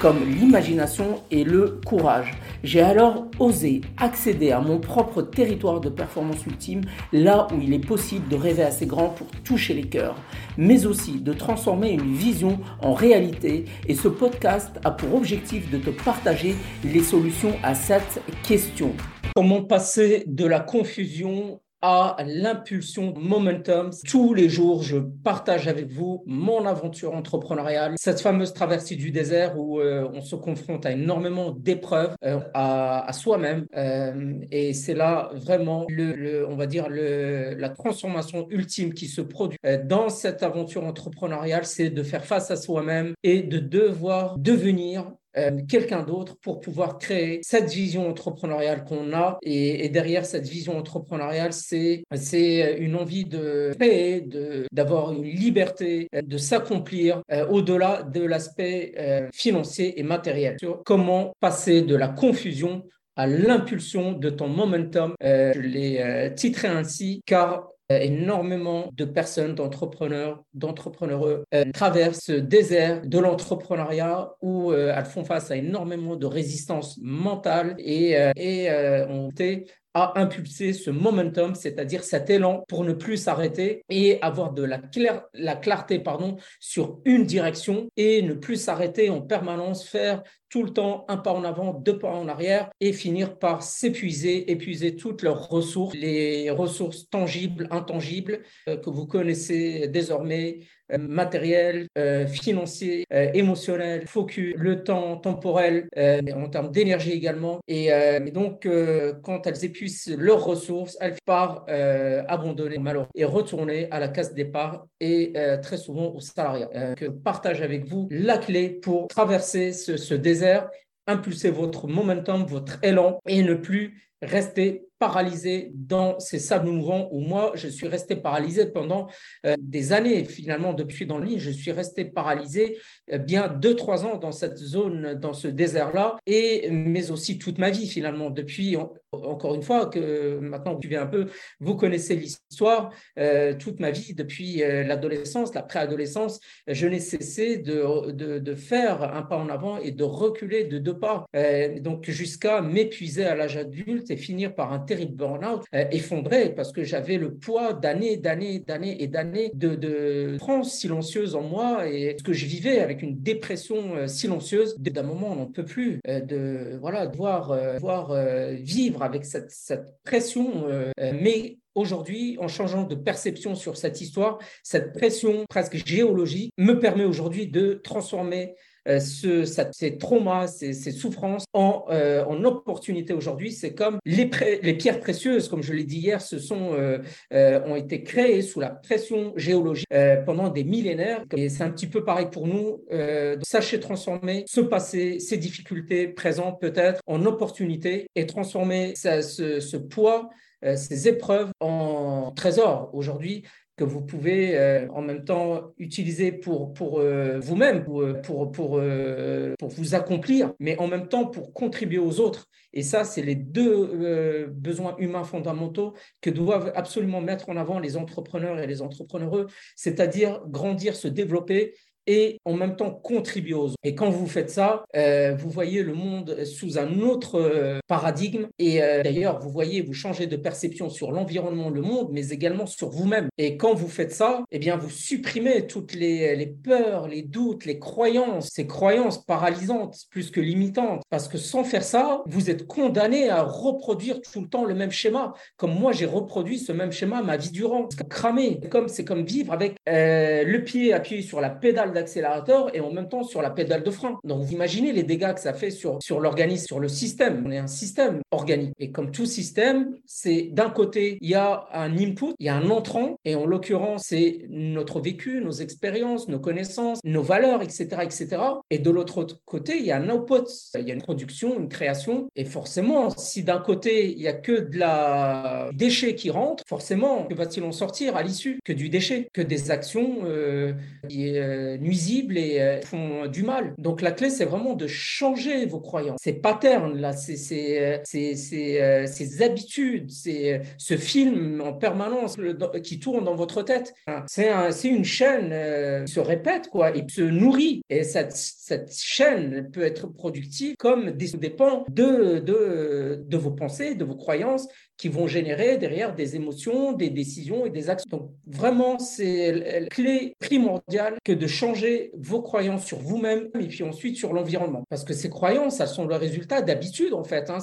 comme l'imagination et le courage. J'ai alors osé accéder à mon propre territoire de performance ultime, là où il est possible de rêver assez grand pour toucher les cœurs, mais aussi de transformer une vision en réalité. Et ce podcast a pour objectif de te partager les solutions à cette question. Comment passer de la confusion à l'impulsion momentum. Tous les jours, je partage avec vous mon aventure entrepreneuriale, cette fameuse traversée du désert où euh, on se confronte à énormément d'épreuves euh, à, soi-même. Euh, et c'est là vraiment, le, on va dire, le, la transformation ultime qui se produit dans cette aventure entrepreneuriale, c'est de faire face à soi-même et de devoir devenir euh, quelqu'un d'autre pour pouvoir créer cette vision entrepreneuriale qu'on a. Et, derrière cette vision entrepreneuriale, c'est une envie de créer, d'avoir une liberté, euh, de s'accomplir euh, au-delà de l'aspect financier et matériel. Comment passer de la confusion à l'impulsion de ton momentum. je l'ai titré ainsi car énormément de personnes, d'entrepreneurs, d'entrepreneureux euh, traversent ce désert de l'entrepreneuriat où euh, elles font face à énormément de résistance mentale et, et ont été à impulser ce momentum, c'est-à-dire cet élan pour ne plus s'arrêter et avoir de la, la clarté pardon, sur une direction et ne plus s'arrêter en permanence, faire tout le temps un pas en avant, deux pas en arrière et finir par s'épuiser, épuiser toutes leurs ressources, les ressources tangibles, intangibles euh, que vous connaissez désormais, euh, matériel, euh, financier, euh, émotionnel, focus, le temps temporel, en termes d'énergie également. Et, donc, quand elles épuisent leurs ressources, elles partent abandonner malheureusement et retourner à la case départ et très souvent au salariat. que partage avec vous la clé pour traverser ce, ce désert impulser votre momentum, votre élan et ne plus rester paralysé dans ces sables mouvants où moi, je suis resté paralysé pendant euh, des années. Finalement, depuis dans le lit, je suis resté paralysé euh, bien deux, trois ans dans cette zone, dans ce désert-là, et mais aussi toute ma vie finalement. Depuis, encore une fois, que maintenant vous suivez un peu, vous connaissez l'histoire, euh, toute ma vie, depuis l'adolescence, la préadolescence, je n'ai cessé de, de, de, faire un pas en avant et de reculer de deux pas. donc jusqu'à m'épuiser à l'âge adulte et finir par un terrible burn-out, euh, effondré parce que j'avais le poids d'années, d'années, d'années et d'années de, de France silencieuse en moi et ce que je vivais avec une dépression euh, silencieuse. D'un moment, on n'en peut plus euh, de voilà devoir voir vivre avec cette pression, mais aujourd'hui, en changeant de perception sur cette histoire, cette pression presque géologique me permet aujourd'hui de transformer euh, ce, ces traumas, ces, souffrances en, euh, en opportunité aujourd'hui. C'est comme les, pierres précieuses, comme je l'ai dit hier, ce sont, euh, ont été créées sous la pression géologique pendant des millénaires. Et c'est un petit peu pareil pour nous. sachez transformer ce passé, ces difficultés présentes peut-être en opportunités et transformer ce, ce poids ces épreuves en trésor. Aujourd'hui, que vous pouvez euh, en même temps utiliser pour, pour euh, vous-même, pour, euh, pour, pour, pour, vous accomplir, mais en même temps pour contribuer aux autres. Et ça, c'est les deux besoins humains fondamentaux que doivent absolument mettre en avant les entrepreneurs et les entrepreneureux, c'est-à-dire grandir, se développer et en même temps contribuer aux autres. Et quand vous faites ça, euh, vous voyez le monde sous un autre euh, paradigme. Et euh, d'ailleurs, vous voyez, vous changez de perception sur l'environnement, le monde, mais également sur vous-même. Et quand vous faites ça, eh bien, vous supprimez toutes les, peurs, les doutes, les croyances, ces croyances paralysantes plus que limitantes. Parce que sans faire ça, vous êtes condamné à reproduire tout le temps le même schéma. Comme moi, j'ai reproduit ce même schéma ma vie durant. C'est comme, c'est comme vivre avec le pied appuyé sur la pédale d'accélérateur et en même temps sur la pédale de frein. Donc vous imaginez les dégâts que ça fait sur, sur l'organisme, sur le système. On est un système organique. Et comme tout système, c'est d'un côté, il y a un input, il y a un entrant, et en l'occurrence, c'est notre vécu, nos expériences, nos connaissances, nos valeurs, etc., etc. Et de l'autre côté, il y a un output, il y a une production, une création. Et forcément, si d'un côté, il y a que de la déchet qui rentre, forcément, que va-t-il en sortir à l'issue? Que du déchet, que des actions euh, euh, nuisibles et euh, font du mal. Donc la clé, c'est vraiment de changer vos croyances, ces patterns, là, ces, ces, ces, ces habitudes, ce film en permanence qui tourne dans votre tête. C'est un, une chaîne qui se répète quoi, et se nourrit. Et cette, cette chaîne peut être productive comme dépend de, de, de vos pensées, de vos croyances qui vont générer derrière des émotions, des décisions et des actions. Donc vraiment, c'est la clé primordiale que de changer vos croyances sur vous-même et puis ensuite sur l'environnement. Parce que ces croyances, elles sont le résultat d'habitudes en fait. Hein.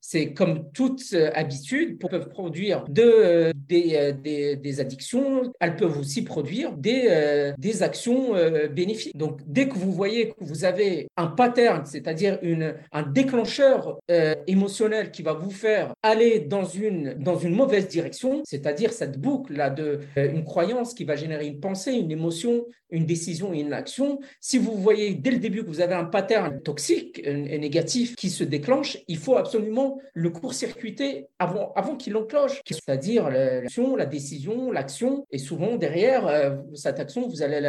C'est comme toute euh, habitude, peuvent produire de, euh, des, euh, des, des, addictions, elles peuvent aussi produire des, des actions bénéfiques. Donc dès que vous voyez que vous avez un pattern, c'est-à-dire un déclencheur émotionnel qui va vous faire aller dans une, dans une mauvaise direction, c'est-à-dire cette boucle-là de euh, une croyance qui va générer une pensée, une émotion, une décision et une action. Si vous voyez dès le début que vous avez un pattern toxique et négatif qui se déclenche, il faut absolument le court-circuiter avant, avant qu'il enclenche, c'est-à-dire l'action, la décision, l'action. Et souvent, derrière euh, cette action, vous allez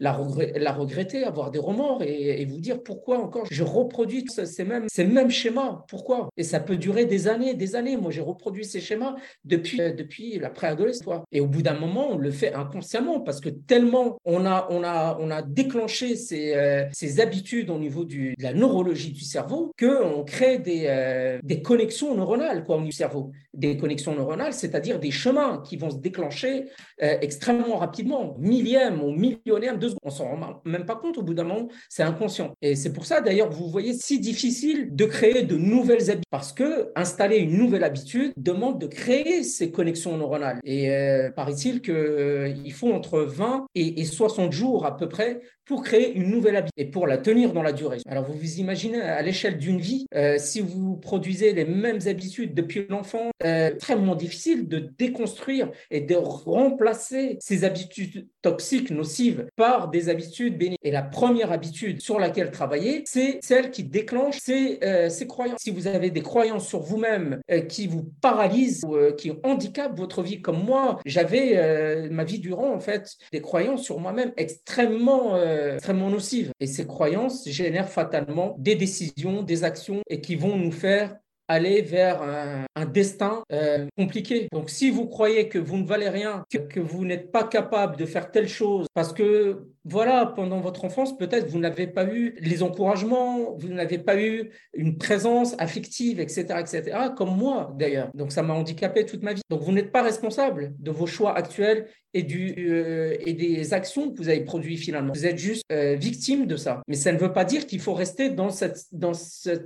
la, regretter, avoir des remords et, vous dire pourquoi encore je reproduis ces mêmes, ces mêmes schémas. Pourquoi? Et ça peut durer des années, des années. Moi, j'ai reproduit ces schémas depuis, euh, depuis la préadolescence. Et au bout d'un moment, on le fait inconsciemment parce que tellement on a on a, on a déclenché ces, euh, habitudes au niveau de la neurologie du cerveau qu'on crée des, euh, des connexions neuronales quoi, au niveau du cerveau. Des connexions neuronales, c'est-à-dire des chemins qui vont se déclencher euh, extrêmement rapidement, millième ou millionième de secondes. On s'en rend même pas compte au bout d'un moment, c'est inconscient. Et c'est pour ça d'ailleurs vous voyez si difficile de créer de nouvelles habitudes parce que installer une nouvelle habitude demande de créer ces connexions neuronales. Et paraît-il qu'il faut entre 20 et, et 60 jours à peu près pour créer une nouvelle habitude et pour la tenir dans la durée. Alors vous vous imaginez à l'échelle d'une vie, euh, si vous produisez les mêmes habitudes depuis l'enfant, euh, extrêmement difficile de déconstruire et de remplacer ces habitudes toxiques, nocives, par des habitudes bénéfiques. Et la première habitude sur laquelle travailler, c'est celle qui déclenche ces, euh, ces, croyances. Si vous avez des croyances sur vous-même euh, qui vous paralysent ou qui handicapent votre vie, comme moi, j'avais ma vie durant en fait des croyances sur moi-même extrêmement extrêmement nocives. Et ces croyances génèrent fatalement des décisions, des actions et qui vont nous faire aller vers un, destin euh, compliqué. Donc si vous croyez que vous ne valez rien, que, que vous n'êtes pas capable de faire telle chose, parce que voilà, pendant votre enfance, peut-être vous n'avez pas eu les encouragements, vous n'avez pas eu une présence affective, etc., etc., comme moi d'ailleurs. Donc ça m'a handicapé toute ma vie. Donc vous n'êtes pas responsable de vos choix actuels euh, et des actions que vous avez produites finalement. Vous êtes juste euh, victime de ça. Mais ça ne veut pas dire qu'il faut rester dans cette,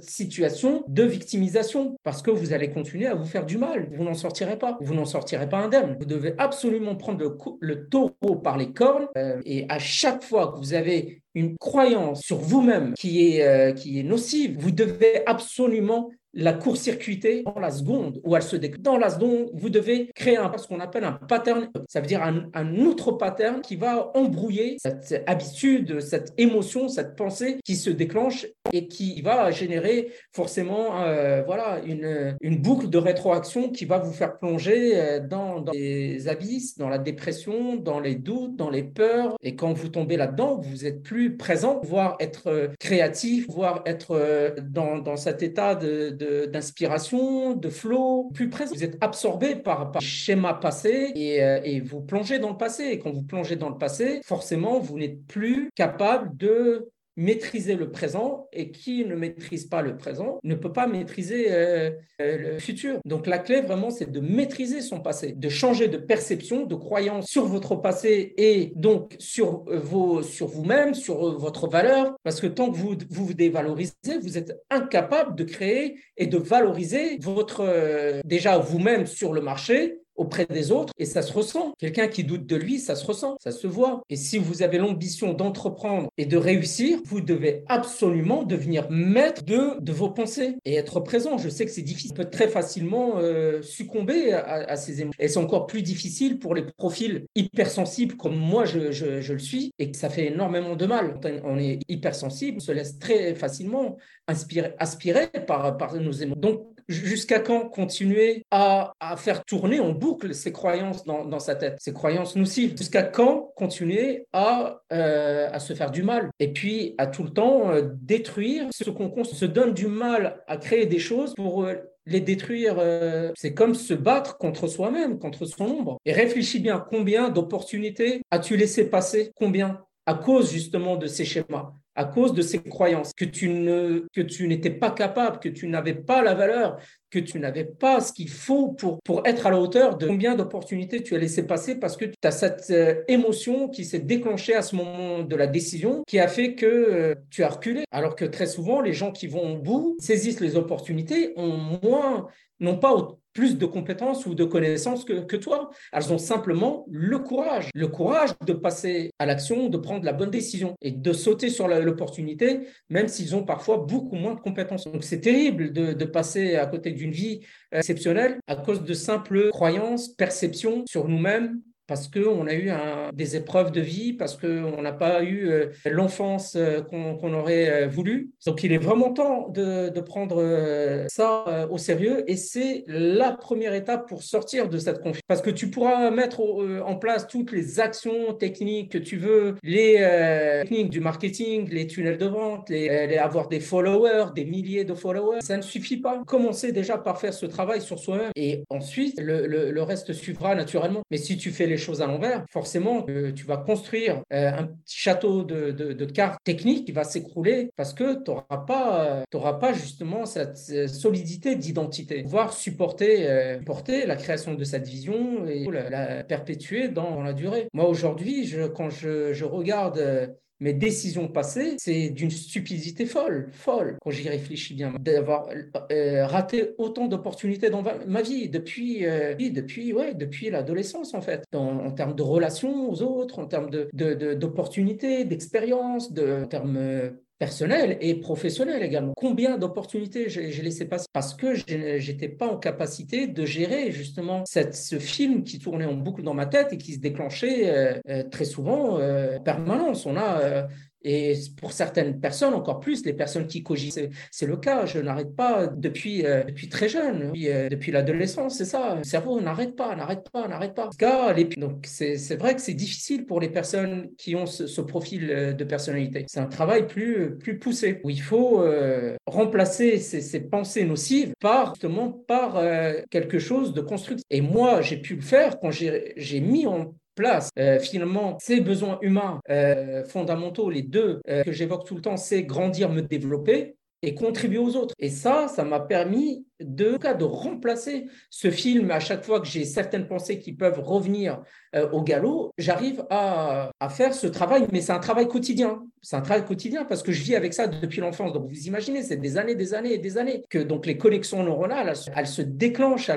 situation de victimisation parce que vous allez continuer à vous faire du mal. Vous n'en sortirez pas. Vous n'en sortirez pas indemne. Vous devez absolument prendre le, taureau par les cornes euh, et à chaque fois que vous avez une croyance sur vous-même qui est nocive, vous devez absolument la court-circuiter dans la seconde où elle se déclenche. Dans la seconde, vous devez créer un, ce qu'on appelle un pattern. Ça veut dire un, autre pattern qui va embrouiller cette habitude, cette émotion, cette pensée qui se déclenche et qui va générer forcément euh, voilà, une, une, boucle de rétroaction qui va vous faire plonger euh, dans, dans, les abysses, dans la dépression, dans les doutes, dans les peurs. Et quand vous tombez là-dedans, vous êtes plus présent, voire être euh, créatif, voire être dans, dans cet état de d'inspiration, de, flow, plus présent. Vous êtes absorbé par, par le schéma passé et, euh, et vous plongez dans le passé. Et quand vous plongez dans le passé, forcément, vous n'êtes plus capable de maîtriser le présent et qui ne maîtrise pas le présent ne peut pas maîtriser euh, euh, le futur. Donc la clé vraiment c'est de maîtriser son passé, de changer de perception, de croyance sur votre passé et donc sur euh, vos sur vous-même, sur votre valeur parce que tant que vous vous, dévalorisez, vous êtes incapable de créer et de valoriser votre déjà vous-même sur le marché auprès des autres et ça se ressent. Quelqu'un qui doute de lui, ça se ressent, ça se voit. Et si vous avez l'ambition d'entreprendre et de réussir, vous devez absolument devenir maître de, vos pensées et être présent. Je sais que c'est difficile. On peut très facilement euh, succomber à, ces émotions. Et c'est encore plus difficile pour les profils hypersensibles comme moi je, le suis et que ça fait énormément de mal. On est hypersensible, on se laisse très facilement inspirer, aspirer par, nos émotions. Jusqu'à quand continuer à, à, faire tourner en boucle ces croyances dans, dans sa tête, ces croyances nocives? Jusqu'à quand continuer à, euh, à se faire du mal? Et puis à tout le temps euh, détruire ce qu'on se donne du mal à créer des choses pour euh, les détruire, c'est comme se battre contre soi-même, contre son ombre. Et réfléchis bien, combien d'opportunités as-tu laissé passer? Combien? À cause justement de ces schémas à cause de ces croyances, que tu n'étais pas capable, que tu n'avais pas la valeur, que tu n'avais pas ce qu'il faut pour, pour être à la hauteur de combien d'opportunités tu as laissé passer parce que tu as cette euh, émotion qui s'est déclenchée à ce moment de la décision qui a fait que euh, tu as reculé. Alors que très souvent, les gens qui vont au bout, saisissent les opportunités, ont moins, n'ont pas plus de compétences ou de connaissances que, que, toi. Elles ont simplement le courage, le courage de passer à l'action, de prendre la bonne décision et de sauter sur l'opportunité, même s'ils ont parfois beaucoup moins de compétences. Donc c'est terrible de, de, passer à côté d'une vie exceptionnelle à cause de simples croyances, perceptions sur nous-mêmes parce qu'on a eu des épreuves de vie, parce qu'on n'a pas eu euh, l'enfance euh, qu'on aurait euh, voulu. Donc il est vraiment temps de, prendre ça au sérieux et c'est la première étape pour sortir de cette confiance. Parce que tu pourras mettre en place toutes les actions techniques que tu veux, les techniques du marketing, les tunnels de vente, les, avoir des followers, des milliers de followers. Ça ne suffit pas. Commencez déjà par faire ce travail sur soi-même et ensuite le, le reste suivra naturellement. Mais si tu fais les choses à l'envers, forcément, euh, tu vas construire euh, un petit château de, cartes techniques qui va s'écrouler parce que tu n'auras pas, pas justement cette solidité d'identité. Pouvoir supporter, euh, porter la création de cette vision et la, perpétuer dans, la durée. Moi, aujourd'hui, quand je regarde mes décisions passées, c'est d'une stupidité folle, folle, quand j'y réfléchis bien, d'avoir euh, raté autant d'opportunités dans ma vie depuis, euh, depuis, ouais, depuis l'adolescence en fait, en termes de relations aux autres, en termes d'opportunités, de, d'expériences, de, en termes euh, personnel et professionnel également. Combien d'opportunités j'ai laissé passer parce que j'étais pas en capacité de gérer justement cette, ce film qui tournait en boucle dans ma tête et qui se déclenchait euh, euh, très souvent euh, en permanence. On a et pour certaines personnes, encore plus, les personnes qui cogitent, c'est le cas. Je n'arrête pas depuis, euh, très jeune, depuis, euh, depuis l'adolescence, c'est ça. Le cerveau n'arrête pas, n'arrête pas, n'arrête pas. Donc, c'est vrai que c'est difficile pour les personnes qui ont ce, profil euh, de personnalité. C'est un travail plus, plus poussé, où il faut remplacer ces, ces, pensées nocives par, justement, par quelque chose de constructif. Et moi, j'ai pu le faire quand j'ai mis en place. Euh, finalement, ces besoins humains euh, fondamentaux, les deux euh, que j'évoque tout le temps, c'est grandir, me développer et contribuer aux autres. Et ça, ça m'a permis de, remplacer ce film à chaque fois que j'ai certaines pensées qui peuvent revenir euh, au galop, j'arrive à, faire ce travail, mais c'est un travail quotidien. C'est un travail quotidien parce que je vis avec ça depuis l'enfance. Donc vous imaginez, c'est des années, des années et des années que donc les connexions neuronales, elles, se déclenchent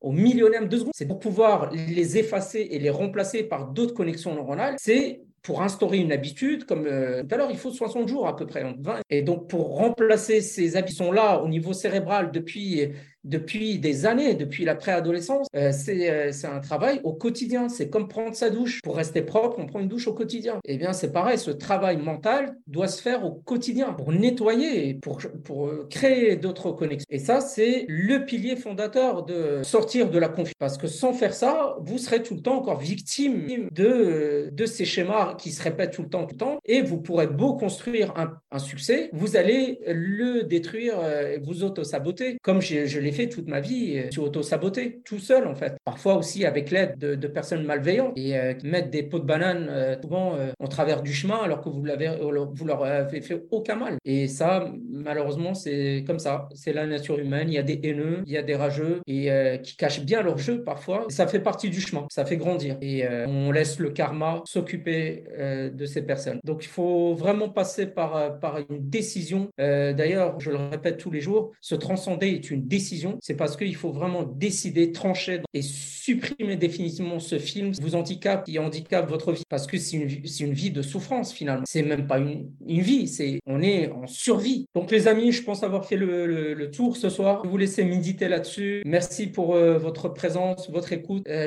au millionième de seconde. C'est pour pouvoir les effacer et les remplacer par d'autres connexions neuronales. C'est pour instaurer une habitude, comme euh, tout à l'heure, il faut 60 jours à peu près. Et donc, pour remplacer ces habitudes là au niveau cérébral depuis depuis des années, depuis la préadolescence. Euh, euh, c'est un travail au quotidien. C'est comme prendre sa douche. Pour rester propre, on prend une douche au quotidien. Eh bien, c'est pareil. Ce travail mental doit se faire au quotidien pour nettoyer, pour, pour euh, créer d'autres connexions. Et ça, c'est le pilier fondateur de sortir de la confiance. Parce que sans faire ça, vous serez tout le temps encore victime de, de ces schémas qui se répètent tout le temps, tout le temps. Et vous pourrez beau construire un, succès, vous allez le détruire, vous auto-saboter, comme je, je l'ai fait toute ma vie, euh, suis auto-saboté, tout seul en fait. Parfois aussi avec l'aide de, personnes malveillantes et euh, qui mettent des pots de banane euh, souvent en travers du chemin alors que vous, l'avez, vous leur avez fait aucun mal. Et ça, malheureusement, c'est comme ça. C'est la nature humaine. Il y a des haineux, il y a des rageux et qui cachent bien leur jeu parfois. ça fait partie du chemin, ça fait grandir. Et on laisse le karma s'occuper de ces personnes. Donc il faut vraiment passer par une décision. D'ailleurs, je le répète tous les jours, se transcender est une décision c'est parce qu'il faut vraiment décider, trancher et supprimer définitivement ce film vous handicape, qui handicape votre vie. Parce que c'est une, vie de souffrance finalement. C'est même pas une, vie, c'est on est en survie. Donc les amis, je pense avoir fait le, le, tour ce soir. Je vous laisser méditer là-dessus. Merci pour euh, votre présence, votre écoute. Euh,